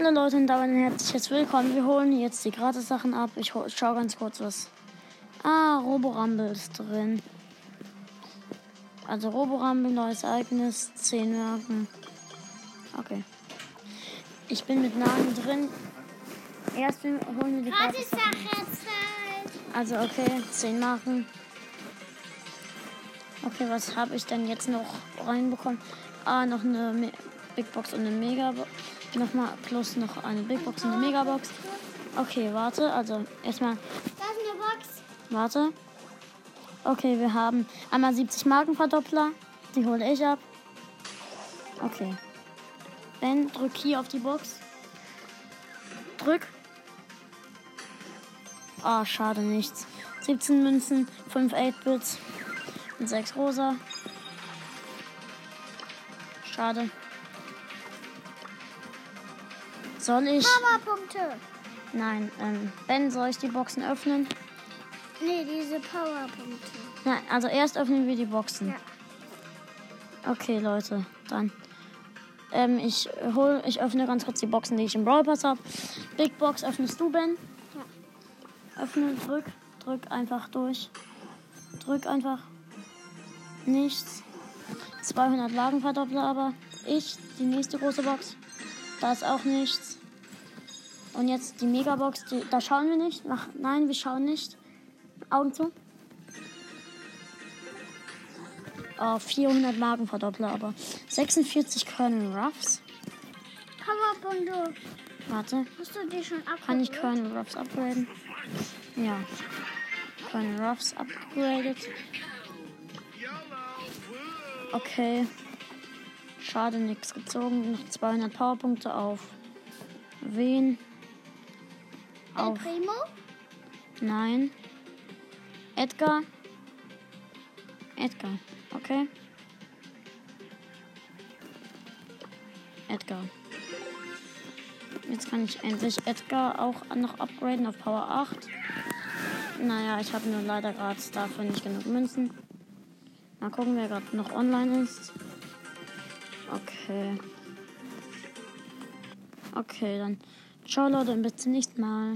Hallo Leute und damit ein herzliches Willkommen. Wir holen jetzt die Gratis-Sachen ab. Ich schau ganz kurz was. Ah, Roborumble ist drin. Also Roborumble, neues Ereignis, 10 Marken. Okay. Ich bin mit Namen drin. Erst holen wir die Gratis-Sachen. Also okay, 10 Marken. Okay, was habe ich denn jetzt noch reinbekommen? Ah, noch eine Big Box und eine Mega Box. Nochmal plus noch eine Big Box und eine Mega Box. Okay, warte. Also erstmal. Da ist eine Box. Warte. Okay, wir haben einmal 70 Markenverdoppler. Die hole ich ab. Okay. Ben, drück hier auf die Box. Drück. Ah, oh, schade, nichts. 17 Münzen, 5 8-Bits und 6 rosa. Schade. Soll ich. Powerpunkte. Nein, ähm, Ben, soll ich die Boxen öffnen? Nee, diese Powerpunkte. Nein, also erst öffnen wir die Boxen. Ja. Okay, Leute, dann. Ähm, ich hol, ich öffne ganz kurz die Boxen, die ich im Brawl Pass habe. Big Box öffnest du, Ben? Ja. Öffne, drück, drück einfach durch. Drück einfach. Nichts. 200 Lagenverdoppler, aber ich, die nächste große Box. Da ist auch nichts. Und jetzt die Megabox, die, da schauen wir nicht. Mach, nein, wir schauen nicht. Augen zu. Oh, 400 Magenverdoppler, aber 46 Colonel Ruffs. Powerpunkte. Warte, Hast du die schon abgeholt? kann ich Colonel Ruffs upgraden? Ja. Colonel Ruffs upgraded. Okay. Schade, nichts gezogen. Noch 200 Powerpunkte auf. Wen? El Auf. Primo? Nein. Edgar. Edgar. Okay. Edgar. Jetzt kann ich endlich Edgar auch noch upgraden auf Power 8. Naja, ich habe nur leider gerade dafür nicht genug Münzen. Mal gucken, wer gerade noch online ist. Okay. Okay, dann. Ciao Leute und bis zum nächsten Mal.